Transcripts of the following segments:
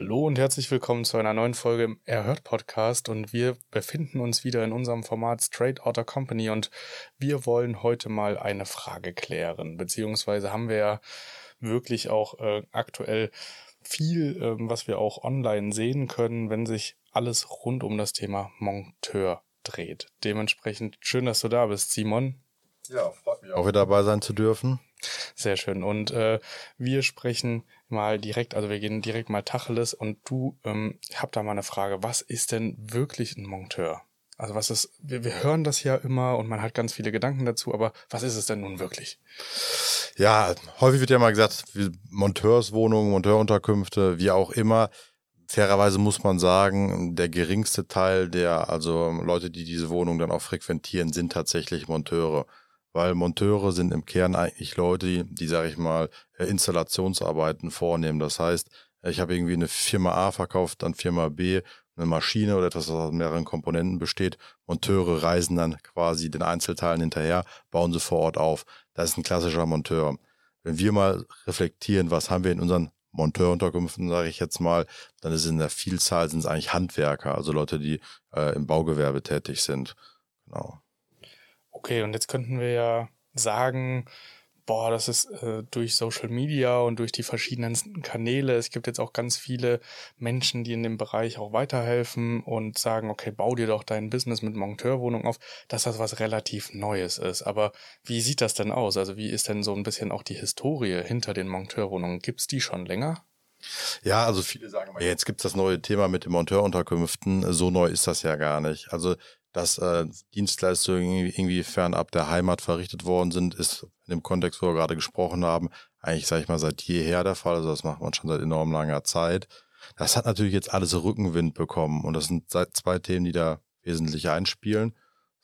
Hallo und herzlich willkommen zu einer neuen Folge im Erhört Podcast und wir befinden uns wieder in unserem Format Straight Outta Company und wir wollen heute mal eine Frage klären, beziehungsweise haben wir ja wirklich auch äh, aktuell viel, äh, was wir auch online sehen können, wenn sich alles rund um das Thema Monteur dreht. Dementsprechend schön, dass du da bist, Simon. Ja, freut mich auch wieder dabei sein zu dürfen. Sehr schön. Und äh, wir sprechen mal direkt, also wir gehen direkt mal Tacheles und du ähm, hab da mal eine Frage. Was ist denn wirklich ein Monteur? Also was ist, wir, wir hören das ja immer und man hat ganz viele Gedanken dazu, aber was ist es denn nun wirklich? Ja, häufig wird ja mal gesagt, Monteurswohnungen, Monteurunterkünfte, wie auch immer. Fairerweise muss man sagen, der geringste Teil der, also Leute, die diese Wohnung dann auch frequentieren, sind tatsächlich Monteure weil Monteure sind im Kern eigentlich Leute, die, die sage ich mal, äh, Installationsarbeiten vornehmen. Das heißt, ich habe irgendwie eine Firma A verkauft, dann Firma B eine Maschine oder etwas, was aus mehreren Komponenten besteht. Monteure reisen dann quasi den Einzelteilen hinterher, bauen sie vor Ort auf. Das ist ein klassischer Monteur. Wenn wir mal reflektieren, was haben wir in unseren Monteurunterkünften, sage ich jetzt mal, dann ist in der Vielzahl sind es eigentlich Handwerker, also Leute, die äh, im Baugewerbe tätig sind. Genau. Okay, und jetzt könnten wir ja sagen, boah, das ist äh, durch Social Media und durch die verschiedenen Kanäle. Es gibt jetzt auch ganz viele Menschen, die in dem Bereich auch weiterhelfen und sagen, okay, bau dir doch dein Business mit Monteurwohnung auf, dass das was relativ Neues ist. Aber wie sieht das denn aus? Also wie ist denn so ein bisschen auch die Historie hinter den Monteurwohnungen? Gibt's die schon länger? Ja, also viele sagen jetzt gibt's das neue Thema mit den Monteurunterkünften. So neu ist das ja gar nicht. Also dass äh, Dienstleistungen irgendwie fernab der Heimat verrichtet worden sind, ist in dem Kontext, wo wir gerade gesprochen haben, eigentlich, sage ich mal, seit jeher der Fall. Also das macht man schon seit enorm langer Zeit. Das hat natürlich jetzt alles Rückenwind bekommen und das sind zwei Themen, die da wesentlich einspielen.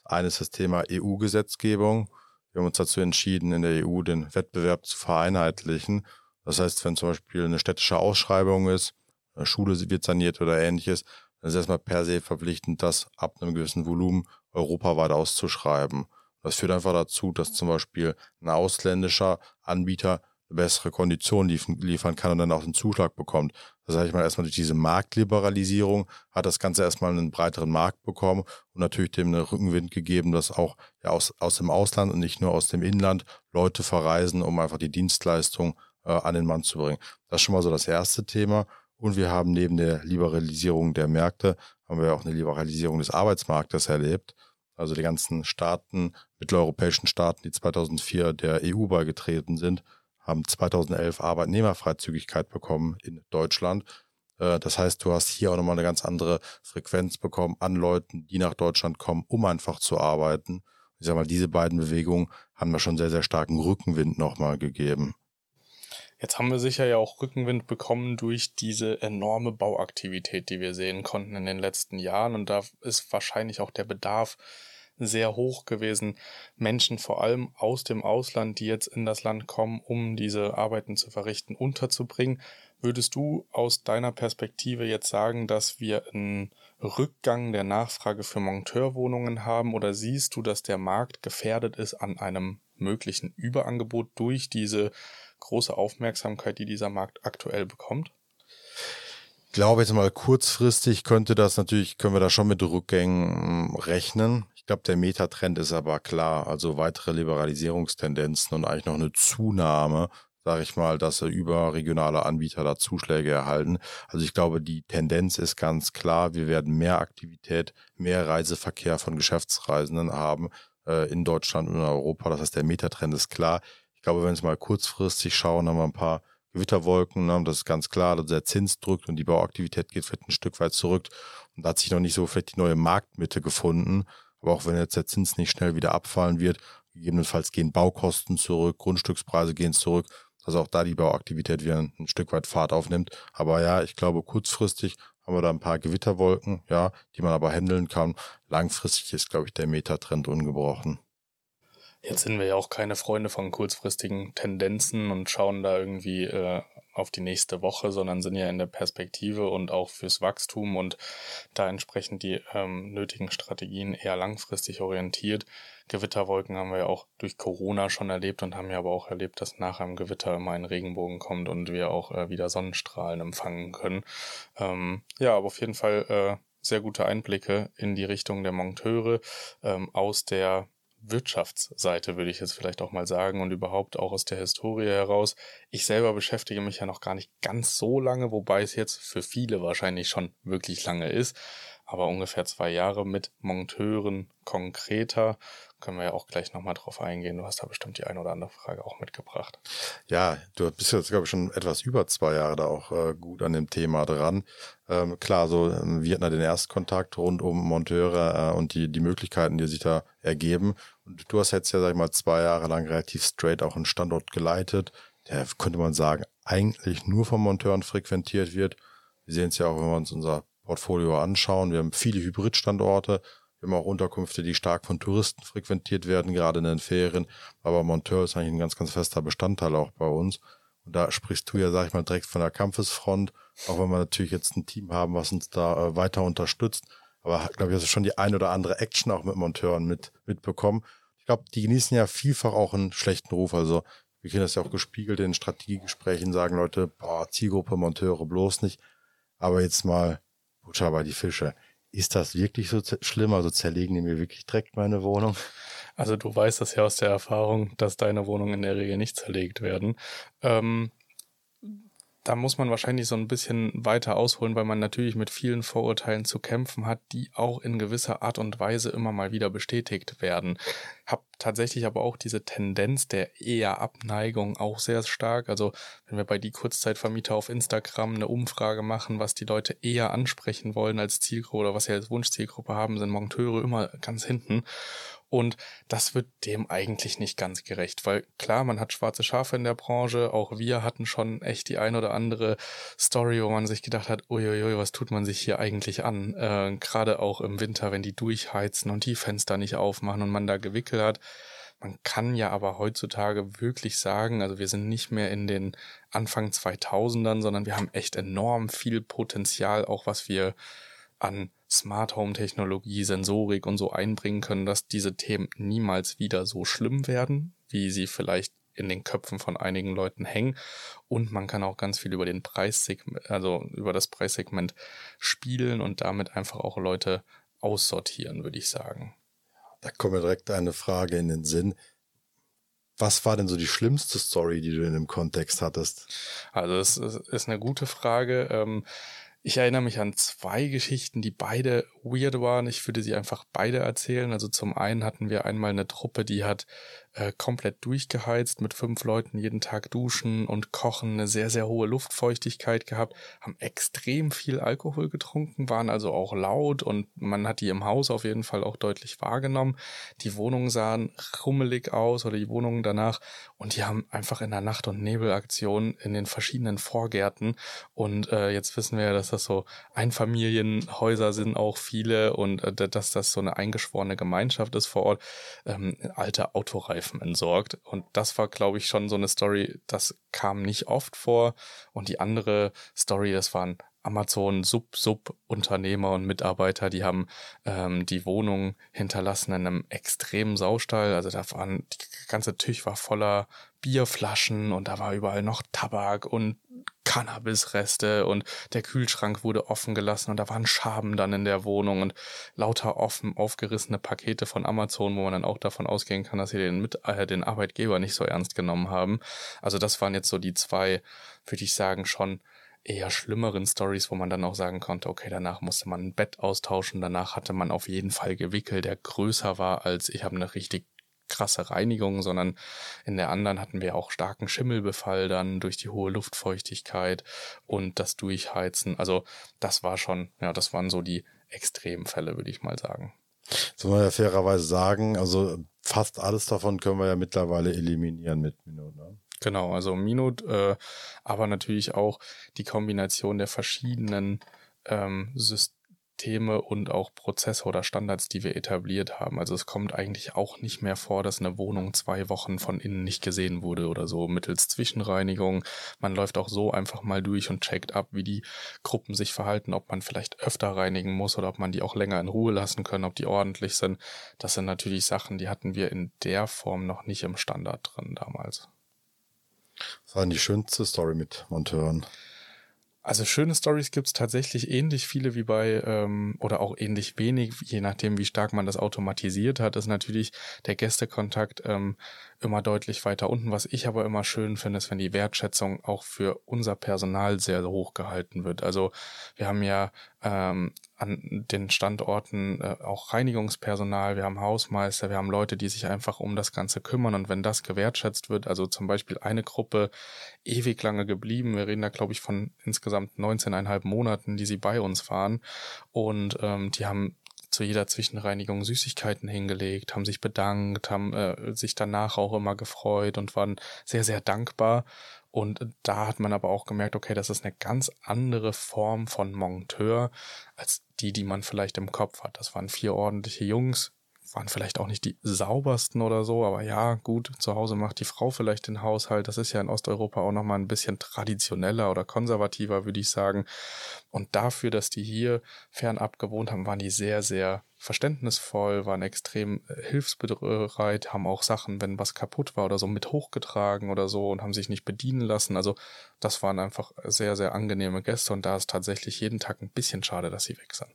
Eines ist das Thema EU-Gesetzgebung. Wir haben uns dazu entschieden, in der EU den Wettbewerb zu vereinheitlichen. Das heißt, wenn zum Beispiel eine städtische Ausschreibung ist, eine Schule wird saniert oder ähnliches, dann ist erstmal per se verpflichtend, das ab einem gewissen Volumen europaweit auszuschreiben. Das führt einfach dazu, dass zum Beispiel ein ausländischer Anbieter eine bessere Kondition liefern kann und dann auch den Zuschlag bekommt. Das heißt, ich mal erstmal durch diese Marktliberalisierung hat das Ganze erstmal einen breiteren Markt bekommen und natürlich dem einen Rückenwind gegeben, dass auch ja, aus, aus dem Ausland und nicht nur aus dem Inland Leute verreisen, um einfach die Dienstleistung äh, an den Mann zu bringen. Das ist schon mal so das erste Thema. Und wir haben neben der Liberalisierung der Märkte, haben wir auch eine Liberalisierung des Arbeitsmarktes erlebt. Also die ganzen Staaten, mitteleuropäischen Staaten, die 2004 der EU beigetreten sind, haben 2011 Arbeitnehmerfreizügigkeit bekommen in Deutschland. Äh, das heißt, du hast hier auch nochmal eine ganz andere Frequenz bekommen an Leuten, die nach Deutschland kommen, um einfach zu arbeiten. Ich sag mal, diese beiden Bewegungen haben mir schon sehr, sehr starken Rückenwind nochmal gegeben. Jetzt haben wir sicher ja auch Rückenwind bekommen durch diese enorme Bauaktivität, die wir sehen konnten in den letzten Jahren. Und da ist wahrscheinlich auch der Bedarf sehr hoch gewesen, Menschen vor allem aus dem Ausland, die jetzt in das Land kommen, um diese Arbeiten zu verrichten, unterzubringen. Würdest du aus deiner Perspektive jetzt sagen, dass wir einen Rückgang der Nachfrage für Monteurwohnungen haben oder siehst du, dass der Markt gefährdet ist an einem möglichen Überangebot durch diese große Aufmerksamkeit, die dieser Markt aktuell bekommt? Ich glaube jetzt mal kurzfristig könnte das natürlich, können wir da schon mit Rückgängen hm, rechnen. Ich glaube, der Metatrend ist aber klar. Also weitere Liberalisierungstendenzen und eigentlich noch eine Zunahme sage ich mal, dass überregionale Anbieter da Zuschläge erhalten. Also ich glaube, die Tendenz ist ganz klar, wir werden mehr Aktivität, mehr Reiseverkehr von Geschäftsreisenden haben äh, in Deutschland und in Europa. Das heißt, der Metatrend ist klar. Ich glaube, wenn wir mal kurzfristig schauen, haben wir ein paar Gewitterwolken, ne, das ist ganz klar, dass der Zins drückt und die Bauaktivität geht vielleicht ein Stück weit zurück. Und da hat sich noch nicht so vielleicht die neue Marktmitte gefunden. Aber auch wenn jetzt der Zins nicht schnell wieder abfallen wird, gegebenenfalls gehen Baukosten zurück, Grundstückspreise gehen zurück dass auch da die Bauaktivität wieder ein Stück weit Fahrt aufnimmt. Aber ja, ich glaube, kurzfristig haben wir da ein paar Gewitterwolken, ja, die man aber handeln kann. Langfristig ist, glaube ich, der Metatrend ungebrochen. Jetzt sind wir ja auch keine Freunde von kurzfristigen Tendenzen und schauen da irgendwie äh, auf die nächste Woche, sondern sind ja in der Perspektive und auch fürs Wachstum und da entsprechend die ähm, nötigen Strategien eher langfristig orientiert. Gewitterwolken haben wir ja auch durch Corona schon erlebt und haben ja aber auch erlebt, dass nach einem Gewitter immer ein Regenbogen kommt und wir auch äh, wieder Sonnenstrahlen empfangen können. Ähm, ja, aber auf jeden Fall äh, sehr gute Einblicke in die Richtung der Monteure ähm, aus der Wirtschaftsseite, würde ich jetzt vielleicht auch mal sagen, und überhaupt auch aus der Historie heraus. Ich selber beschäftige mich ja noch gar nicht ganz so lange, wobei es jetzt für viele wahrscheinlich schon wirklich lange ist aber ungefähr zwei Jahre mit Monteuren konkreter. Können wir ja auch gleich nochmal drauf eingehen. Du hast da bestimmt die eine oder andere Frage auch mitgebracht. Ja, du bist jetzt, glaube ich, schon etwas über zwei Jahre da auch äh, gut an dem Thema dran. Ähm, klar, so ähm, wir hatten da den Erstkontakt rund um Monteure äh, und die, die Möglichkeiten, die sich da ergeben. Und du hast jetzt ja, sag ich mal, zwei Jahre lang relativ straight auch einen Standort geleitet, der, könnte man sagen, eigentlich nur von Monteuren frequentiert wird. Wir sehen es ja auch, wenn wir uns unser Portfolio anschauen. Wir haben viele Hybridstandorte. Haben auch Unterkünfte, die stark von Touristen frequentiert werden, gerade in den Ferien. Aber Monteur ist eigentlich ein ganz, ganz fester Bestandteil auch bei uns. Und da sprichst du ja, sag ich mal, direkt von der Kampfesfront, auch wenn wir natürlich jetzt ein Team haben, was uns da äh, weiter unterstützt. Aber glaube ich, hast du schon die ein oder andere Action auch mit Monteuren mit, mitbekommen. Ich glaube, die genießen ja vielfach auch einen schlechten Ruf. Also wir kennen das ja auch gespiegelt in Strategiegesprächen, sagen Leute, boah, Zielgruppe Monteure bloß nicht. Aber jetzt mal Butter bei die Fische. Ist das wirklich so schlimm? Also zerlegen die mir wirklich direkt meine Wohnung? Also du weißt das ja aus der Erfahrung, dass deine Wohnungen in der Regel nicht zerlegt werden. Ähm, da muss man wahrscheinlich so ein bisschen weiter ausholen, weil man natürlich mit vielen Vorurteilen zu kämpfen hat, die auch in gewisser Art und Weise immer mal wieder bestätigt werden. Hab tatsächlich aber auch diese Tendenz der eher Abneigung auch sehr stark. Also wenn wir bei die Kurzzeitvermieter auf Instagram eine Umfrage machen, was die Leute eher ansprechen wollen als Zielgruppe oder was sie als Wunschzielgruppe haben, sind Monteure immer ganz hinten. Und das wird dem eigentlich nicht ganz gerecht, weil klar, man hat schwarze Schafe in der Branche. Auch wir hatten schon echt die ein oder andere Story, wo man sich gedacht hat, uiuiui, was tut man sich hier eigentlich an? Äh, Gerade auch im Winter, wenn die durchheizen und die Fenster nicht aufmachen und man da Gewickel hat. Man kann ja aber heutzutage wirklich sagen, also wir sind nicht mehr in den Anfang 2000ern, sondern wir haben echt enorm viel Potenzial, auch was wir an Smart Home Technologie, Sensorik und so einbringen können, dass diese Themen niemals wieder so schlimm werden, wie sie vielleicht in den Köpfen von einigen Leuten hängen. Und man kann auch ganz viel über den Preissegment, also über das Preissegment spielen und damit einfach auch Leute aussortieren, würde ich sagen. Da kommt mir direkt eine Frage in den Sinn. Was war denn so die schlimmste Story, die du in dem Kontext hattest? Also, es ist eine gute Frage. Ich erinnere mich an zwei Geschichten, die beide weird waren. Ich würde sie einfach beide erzählen. Also zum einen hatten wir einmal eine Truppe, die hat äh, komplett durchgeheizt, mit fünf Leuten jeden Tag duschen und kochen, eine sehr, sehr hohe Luftfeuchtigkeit gehabt, haben extrem viel Alkohol getrunken, waren also auch laut und man hat die im Haus auf jeden Fall auch deutlich wahrgenommen. Die Wohnungen sahen rummelig aus oder die Wohnungen danach und die haben einfach in der Nacht- und Nebelaktion in den verschiedenen Vorgärten und äh, jetzt wissen wir ja, dass das so Einfamilienhäuser sind, auch viele und äh, dass das so eine eingeschworene Gemeinschaft ist vor Ort, ähm, alte Autoreifen Reifen entsorgt. Und das war, glaube ich, schon so eine Story, das kam nicht oft vor. Und die andere Story, das waren Amazon Sub-Sub-Unternehmer und Mitarbeiter, die haben ähm, die Wohnung hinterlassen in einem extremen Saustall. Also da waren, die ganze Tisch war voller Bierflaschen und da war überall noch Tabak und Cannabisreste und der Kühlschrank wurde offen gelassen und da waren Schaben dann in der Wohnung und lauter offen aufgerissene Pakete von Amazon, wo man dann auch davon ausgehen kann, dass sie den, Mit äh, den Arbeitgeber nicht so ernst genommen haben. Also das waren jetzt so die zwei, würde ich sagen, schon eher schlimmeren Stories, wo man dann auch sagen konnte, okay, danach musste man ein Bett austauschen, danach hatte man auf jeden Fall Gewickel, der größer war als ich habe eine richtig krasse Reinigung, sondern in der anderen hatten wir auch starken Schimmelbefall dann durch die hohe Luftfeuchtigkeit und das Durchheizen. Also das war schon, ja, das waren so die Extremfälle, würde ich mal sagen. Soll man ja fairerweise sagen, also fast alles davon können wir ja mittlerweile eliminieren mit Minute. Ne? Genau, also Minute, äh, aber natürlich auch die Kombination der verschiedenen ähm, Systeme Systeme und auch Prozesse oder Standards, die wir etabliert haben. Also es kommt eigentlich auch nicht mehr vor, dass eine Wohnung zwei Wochen von innen nicht gesehen wurde oder so mittels Zwischenreinigung. Man läuft auch so einfach mal durch und checkt ab, wie die Gruppen sich verhalten, ob man vielleicht öfter reinigen muss oder ob man die auch länger in Ruhe lassen können, ob die ordentlich sind. Das sind natürlich Sachen, die hatten wir in der Form noch nicht im Standard drin damals. Was war die schönste Story mit Monteuren? Also schöne Stories gibt's tatsächlich ähnlich viele wie bei, ähm, oder auch ähnlich wenig, je nachdem, wie stark man das automatisiert hat, ist natürlich der Gästekontakt ähm, immer deutlich weiter unten. Was ich aber immer schön finde, ist, wenn die Wertschätzung auch für unser Personal sehr hoch gehalten wird. Also wir haben ja ähm, an den Standorten äh, auch Reinigungspersonal, wir haben Hausmeister, wir haben Leute, die sich einfach um das Ganze kümmern und wenn das gewertschätzt wird, also zum Beispiel eine Gruppe ewig lange geblieben, wir reden da glaube ich von insgesamt 19,5 Monaten, die sie bei uns waren und ähm, die haben zu jeder Zwischenreinigung Süßigkeiten hingelegt, haben sich bedankt, haben äh, sich danach auch immer gefreut und waren sehr, sehr dankbar. Und da hat man aber auch gemerkt, okay, das ist eine ganz andere Form von Monteur als die, die man vielleicht im Kopf hat. Das waren vier ordentliche Jungs, waren vielleicht auch nicht die saubersten oder so, aber ja, gut, zu Hause macht die Frau vielleicht den Haushalt. Das ist ja in Osteuropa auch nochmal ein bisschen traditioneller oder konservativer, würde ich sagen. Und dafür, dass die hier fernab gewohnt haben, waren die sehr, sehr verständnisvoll, waren extrem äh, hilfsbereit, haben auch Sachen, wenn was kaputt war oder so, mit hochgetragen oder so und haben sich nicht bedienen lassen. Also das waren einfach sehr, sehr angenehme Gäste und da ist tatsächlich jeden Tag ein bisschen schade, dass sie weg sind.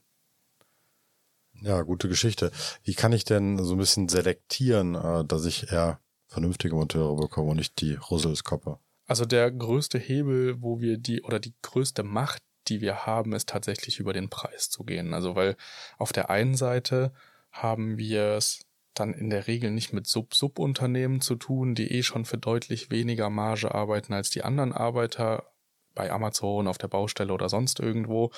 Ja, gute Geschichte. Wie kann ich denn so ein bisschen selektieren, äh, dass ich eher vernünftige Monteure bekomme und nicht die Russelskoppe? Also der größte Hebel, wo wir die oder die größte Macht, die wir haben, ist tatsächlich über den Preis zu gehen. Also weil auf der einen Seite haben wir es dann in der Regel nicht mit Sub-Sub-Unternehmen zu tun, die eh schon für deutlich weniger Marge arbeiten als die anderen Arbeiter bei Amazon, auf der Baustelle oder sonst irgendwo.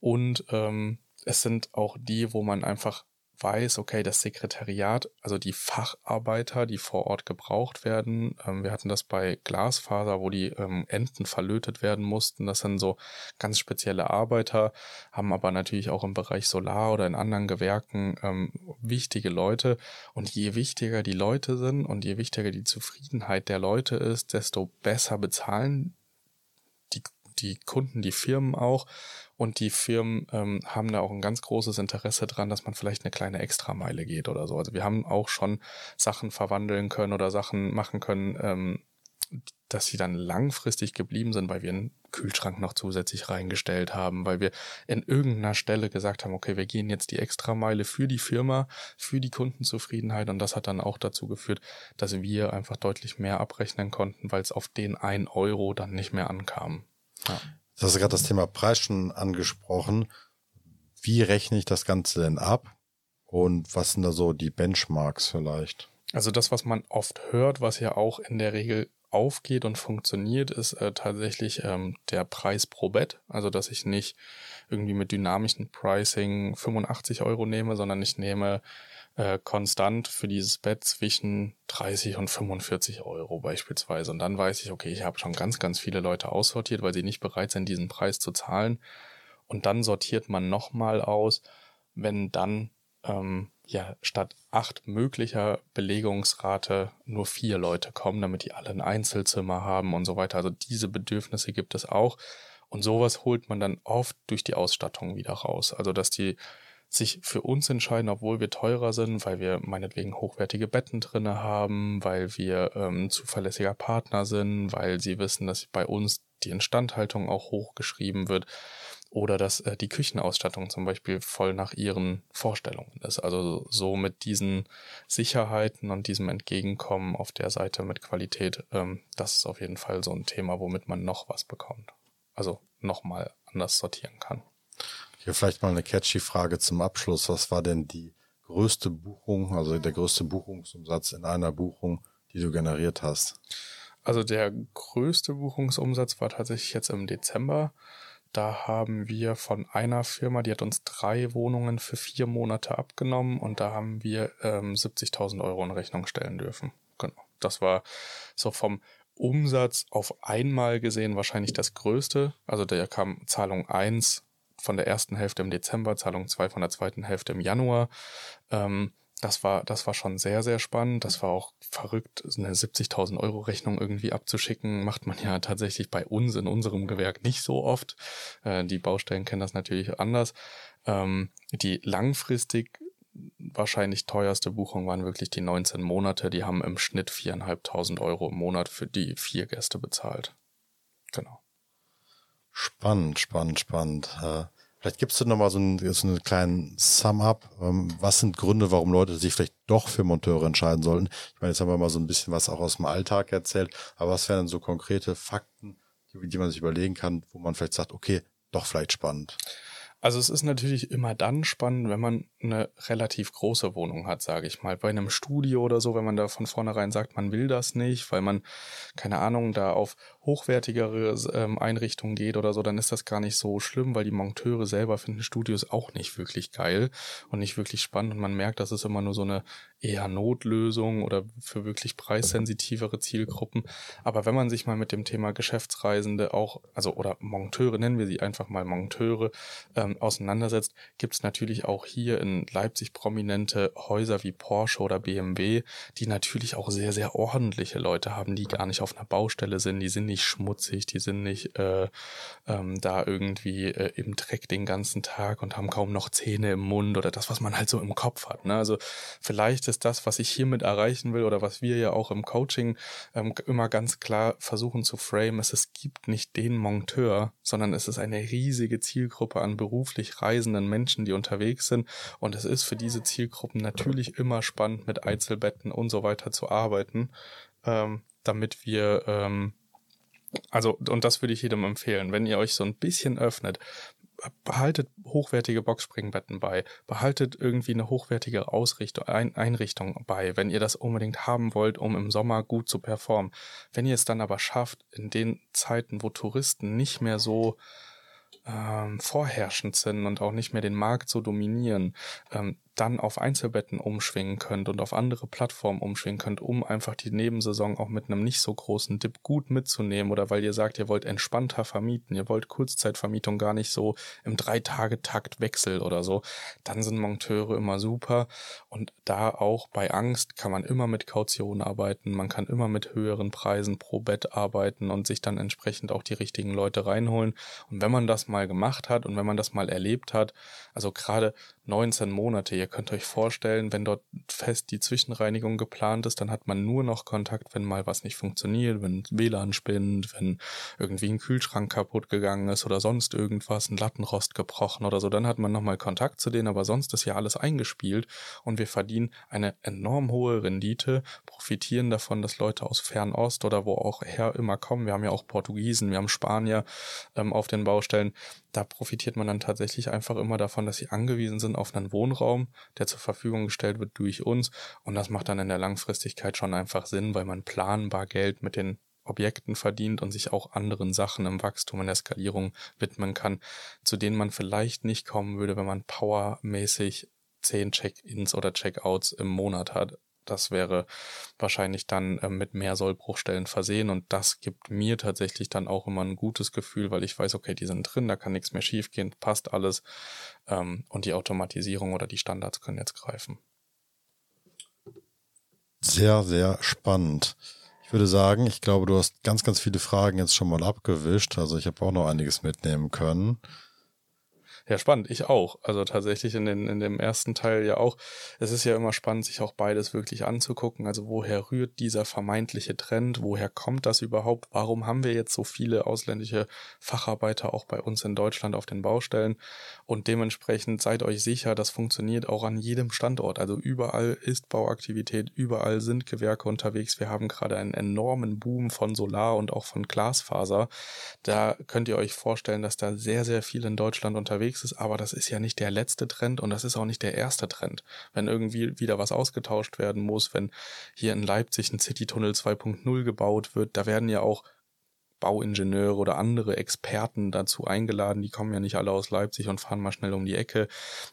Und ähm, es sind auch die, wo man einfach weiß, okay, das Sekretariat, also die Facharbeiter, die vor Ort gebraucht werden. Ähm, wir hatten das bei Glasfaser, wo die ähm, Enden verlötet werden mussten. Das sind so ganz spezielle Arbeiter, haben aber natürlich auch im Bereich Solar oder in anderen Gewerken ähm, wichtige Leute. Und je wichtiger die Leute sind und je wichtiger die Zufriedenheit der Leute ist, desto besser bezahlen die, die Kunden, die Firmen auch. Und die Firmen ähm, haben da auch ein ganz großes Interesse dran, dass man vielleicht eine kleine Extrameile geht oder so. Also wir haben auch schon Sachen verwandeln können oder Sachen machen können, ähm, dass sie dann langfristig geblieben sind, weil wir einen Kühlschrank noch zusätzlich reingestellt haben, weil wir in irgendeiner Stelle gesagt haben, okay, wir gehen jetzt die Extrameile für die Firma, für die Kundenzufriedenheit und das hat dann auch dazu geführt, dass wir einfach deutlich mehr abrechnen konnten, weil es auf den ein Euro dann nicht mehr ankam. Ja. Du hast gerade das Thema Preis schon angesprochen. Wie rechne ich das Ganze denn ab? Und was sind da so die Benchmarks vielleicht? Also das, was man oft hört, was ja auch in der Regel aufgeht und funktioniert, ist äh, tatsächlich ähm, der Preis pro Bett. Also dass ich nicht irgendwie mit dynamischem Pricing 85 Euro nehme, sondern ich nehme äh, konstant für dieses Bett zwischen 30 und 45 Euro beispielsweise. Und dann weiß ich, okay, ich habe schon ganz, ganz viele Leute aussortiert, weil sie nicht bereit sind, diesen Preis zu zahlen. Und dann sortiert man nochmal aus, wenn dann ähm, ja statt acht möglicher Belegungsrate nur vier Leute kommen, damit die alle ein Einzelzimmer haben und so weiter. Also diese Bedürfnisse gibt es auch. Und sowas holt man dann oft durch die Ausstattung wieder raus. Also dass die sich für uns entscheiden, obwohl wir teurer sind, weil wir meinetwegen hochwertige Betten drinne haben, weil wir ähm, zuverlässiger Partner sind, weil sie wissen, dass bei uns die Instandhaltung auch hochgeschrieben wird oder dass äh, die Küchenausstattung zum Beispiel voll nach ihren Vorstellungen ist. Also so mit diesen Sicherheiten und diesem Entgegenkommen auf der Seite mit Qualität, ähm, das ist auf jeden Fall so ein Thema, womit man noch was bekommt. Also nochmal anders sortieren kann. Hier vielleicht mal eine catchy Frage zum Abschluss. Was war denn die größte Buchung, also der größte Buchungsumsatz in einer Buchung, die du generiert hast? Also der größte Buchungsumsatz war tatsächlich jetzt im Dezember. Da haben wir von einer Firma, die hat uns drei Wohnungen für vier Monate abgenommen und da haben wir ähm, 70.000 Euro in Rechnung stellen dürfen. Genau. Das war so vom Umsatz auf einmal gesehen wahrscheinlich das größte. Also da kam Zahlung 1 von der ersten Hälfte im Dezember, Zahlung 2 von der zweiten Hälfte im Januar. Ähm, das war, das war schon sehr, sehr spannend. Das war auch verrückt, eine 70.000 Euro Rechnung irgendwie abzuschicken. Macht man ja tatsächlich bei uns in unserem Gewerk nicht so oft. Äh, die Baustellen kennen das natürlich anders. Ähm, die langfristig wahrscheinlich teuerste Buchung waren wirklich die 19 Monate. Die haben im Schnitt 4.500 Euro im Monat für die vier Gäste bezahlt. Genau. Spannend, spannend, spannend. Äh, Vielleicht gibst du nochmal so einen, so einen kleinen Sum-up. Ähm, was sind Gründe, warum Leute sich vielleicht doch für Monteure entscheiden sollten? Ich meine, jetzt haben wir mal so ein bisschen was auch aus dem Alltag erzählt, aber was wären denn so konkrete Fakten, die, die man sich überlegen kann, wo man vielleicht sagt, okay, doch vielleicht spannend? Also es ist natürlich immer dann spannend, wenn man eine relativ große Wohnung hat, sage ich mal. Bei einem Studio oder so, wenn man da von vornherein sagt, man will das nicht, weil man, keine Ahnung, da auf hochwertigere ähm, Einrichtungen geht oder so, dann ist das gar nicht so schlimm, weil die Monteure selber finden Studios auch nicht wirklich geil und nicht wirklich spannend und man merkt, das ist immer nur so eine eher Notlösung oder für wirklich preissensitivere Zielgruppen. Aber wenn man sich mal mit dem Thema Geschäftsreisende auch, also oder Monteure, nennen wir sie einfach mal Monteure, ähm, auseinandersetzt, gibt es natürlich auch hier in Leipzig prominente Häuser wie Porsche oder BMW, die natürlich auch sehr, sehr ordentliche Leute haben, die gar nicht auf einer Baustelle sind, die sind nicht schmutzig, die sind nicht äh, ähm, da irgendwie äh, im Dreck den ganzen Tag und haben kaum noch Zähne im Mund oder das, was man halt so im Kopf hat. Ne? Also vielleicht ist das, was ich hiermit erreichen will oder was wir ja auch im Coaching ähm, immer ganz klar versuchen zu frame, ist, es gibt nicht den Monteur, sondern es ist eine riesige Zielgruppe an Berufen, beruflich reisenden Menschen, die unterwegs sind. Und es ist für diese Zielgruppen natürlich immer spannend, mit Einzelbetten und so weiter zu arbeiten, ähm, damit wir, ähm, also, und das würde ich jedem empfehlen, wenn ihr euch so ein bisschen öffnet, behaltet hochwertige Boxspringbetten bei, behaltet irgendwie eine hochwertige Ausrichtung, Ein Einrichtung bei, wenn ihr das unbedingt haben wollt, um im Sommer gut zu performen. Wenn ihr es dann aber schafft, in den Zeiten, wo Touristen nicht mehr so ähm, vorherrschend sind und auch nicht mehr den Markt so dominieren, ähm, dann auf Einzelbetten umschwingen könnt und auf andere Plattformen umschwingen könnt, um einfach die Nebensaison auch mit einem nicht so großen Dip gut mitzunehmen oder weil ihr sagt, ihr wollt entspannter vermieten, ihr wollt Kurzzeitvermietung gar nicht so im Drei-Tage-Takt Wechsel oder so, dann sind Monteure immer super. Und da auch bei Angst kann man immer mit Kaution arbeiten, man kann immer mit höheren Preisen pro Bett arbeiten und sich dann entsprechend auch die richtigen Leute reinholen. Und wenn man das mal gemacht hat und wenn man das mal erlebt hat, also gerade 19 Monate. Ihr könnt euch vorstellen, wenn dort fest die Zwischenreinigung geplant ist, dann hat man nur noch Kontakt, wenn mal was nicht funktioniert, wenn WLAN spinnt, wenn irgendwie ein Kühlschrank kaputt gegangen ist oder sonst irgendwas, ein Lattenrost gebrochen oder so, dann hat man nochmal Kontakt zu denen, aber sonst ist ja alles eingespielt und wir verdienen eine enorm hohe Rendite, profitieren davon, dass Leute aus Fernost oder wo auch her immer kommen. Wir haben ja auch Portugiesen, wir haben Spanier ähm, auf den Baustellen. Da profitiert man dann tatsächlich einfach immer davon, dass sie angewiesen sind auf einen Wohnraum, der zur Verfügung gestellt wird durch uns. Und das macht dann in der Langfristigkeit schon einfach Sinn, weil man planbar Geld mit den Objekten verdient und sich auch anderen Sachen im Wachstum, in der Skalierung widmen kann, zu denen man vielleicht nicht kommen würde, wenn man powermäßig zehn Check-ins oder Check-outs im Monat hat das wäre wahrscheinlich dann äh, mit mehr Sollbruchstellen versehen und das gibt mir tatsächlich dann auch immer ein gutes Gefühl, weil ich weiß, okay, die sind drin, da kann nichts mehr schiefgehen, passt alles ähm, und die Automatisierung oder die Standards können jetzt greifen. Sehr, sehr spannend. Ich würde sagen, ich glaube, du hast ganz, ganz viele Fragen jetzt schon mal abgewischt. Also ich habe auch noch einiges mitnehmen können. Ja, spannend. Ich auch. Also tatsächlich in, den, in dem ersten Teil ja auch. Es ist ja immer spannend, sich auch beides wirklich anzugucken. Also woher rührt dieser vermeintliche Trend? Woher kommt das überhaupt? Warum haben wir jetzt so viele ausländische Facharbeiter auch bei uns in Deutschland auf den Baustellen? Und dementsprechend seid euch sicher, das funktioniert auch an jedem Standort. Also überall ist Bauaktivität, überall sind Gewerke unterwegs. Wir haben gerade einen enormen Boom von Solar und auch von Glasfaser. Da könnt ihr euch vorstellen, dass da sehr, sehr viel in Deutschland unterwegs ist, aber das ist ja nicht der letzte Trend und das ist auch nicht der erste Trend. Wenn irgendwie wieder was ausgetauscht werden muss, wenn hier in Leipzig ein Citytunnel 2.0 gebaut wird, da werden ja auch Bauingenieure oder andere Experten dazu eingeladen. Die kommen ja nicht alle aus Leipzig und fahren mal schnell um die Ecke.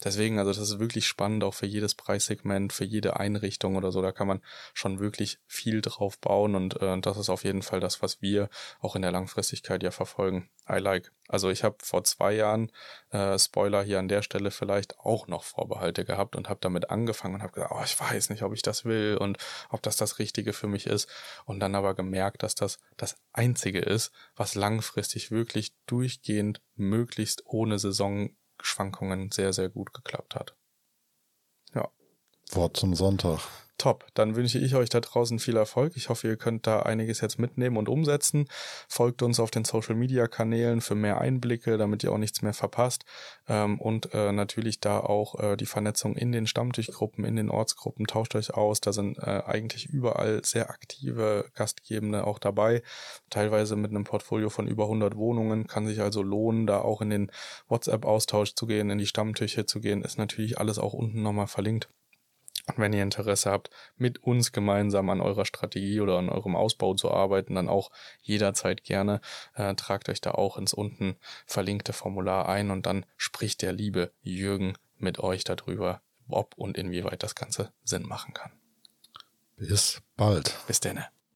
Deswegen, also das ist wirklich spannend, auch für jedes Preissegment, für jede Einrichtung oder so. Da kann man schon wirklich viel drauf bauen und äh, das ist auf jeden Fall das, was wir auch in der Langfristigkeit ja verfolgen. I like. Also ich habe vor zwei Jahren, äh, Spoiler hier an der Stelle vielleicht auch noch Vorbehalte gehabt und habe damit angefangen und habe gesagt, oh, ich weiß nicht, ob ich das will und ob das das Richtige für mich ist. Und dann aber gemerkt, dass das das Einzige ist, was langfristig wirklich durchgehend, möglichst ohne Saisonschwankungen sehr, sehr gut geklappt hat. Ja. Wort zum Sonntag. Top. Dann wünsche ich euch da draußen viel Erfolg. Ich hoffe, ihr könnt da einiges jetzt mitnehmen und umsetzen. Folgt uns auf den Social Media Kanälen für mehr Einblicke, damit ihr auch nichts mehr verpasst. Ähm, und äh, natürlich da auch äh, die Vernetzung in den Stammtischgruppen, in den Ortsgruppen. Tauscht euch aus. Da sind äh, eigentlich überall sehr aktive Gastgebende auch dabei. Teilweise mit einem Portfolio von über 100 Wohnungen. Kann sich also lohnen, da auch in den WhatsApp-Austausch zu gehen, in die Stammtische zu gehen. Ist natürlich alles auch unten nochmal verlinkt. Und wenn ihr Interesse habt, mit uns gemeinsam an eurer Strategie oder an eurem Ausbau zu arbeiten, dann auch jederzeit gerne. Äh, tragt euch da auch ins unten verlinkte Formular ein und dann spricht der liebe Jürgen mit euch darüber, ob und inwieweit das Ganze Sinn machen kann. Bis bald. Bis denne.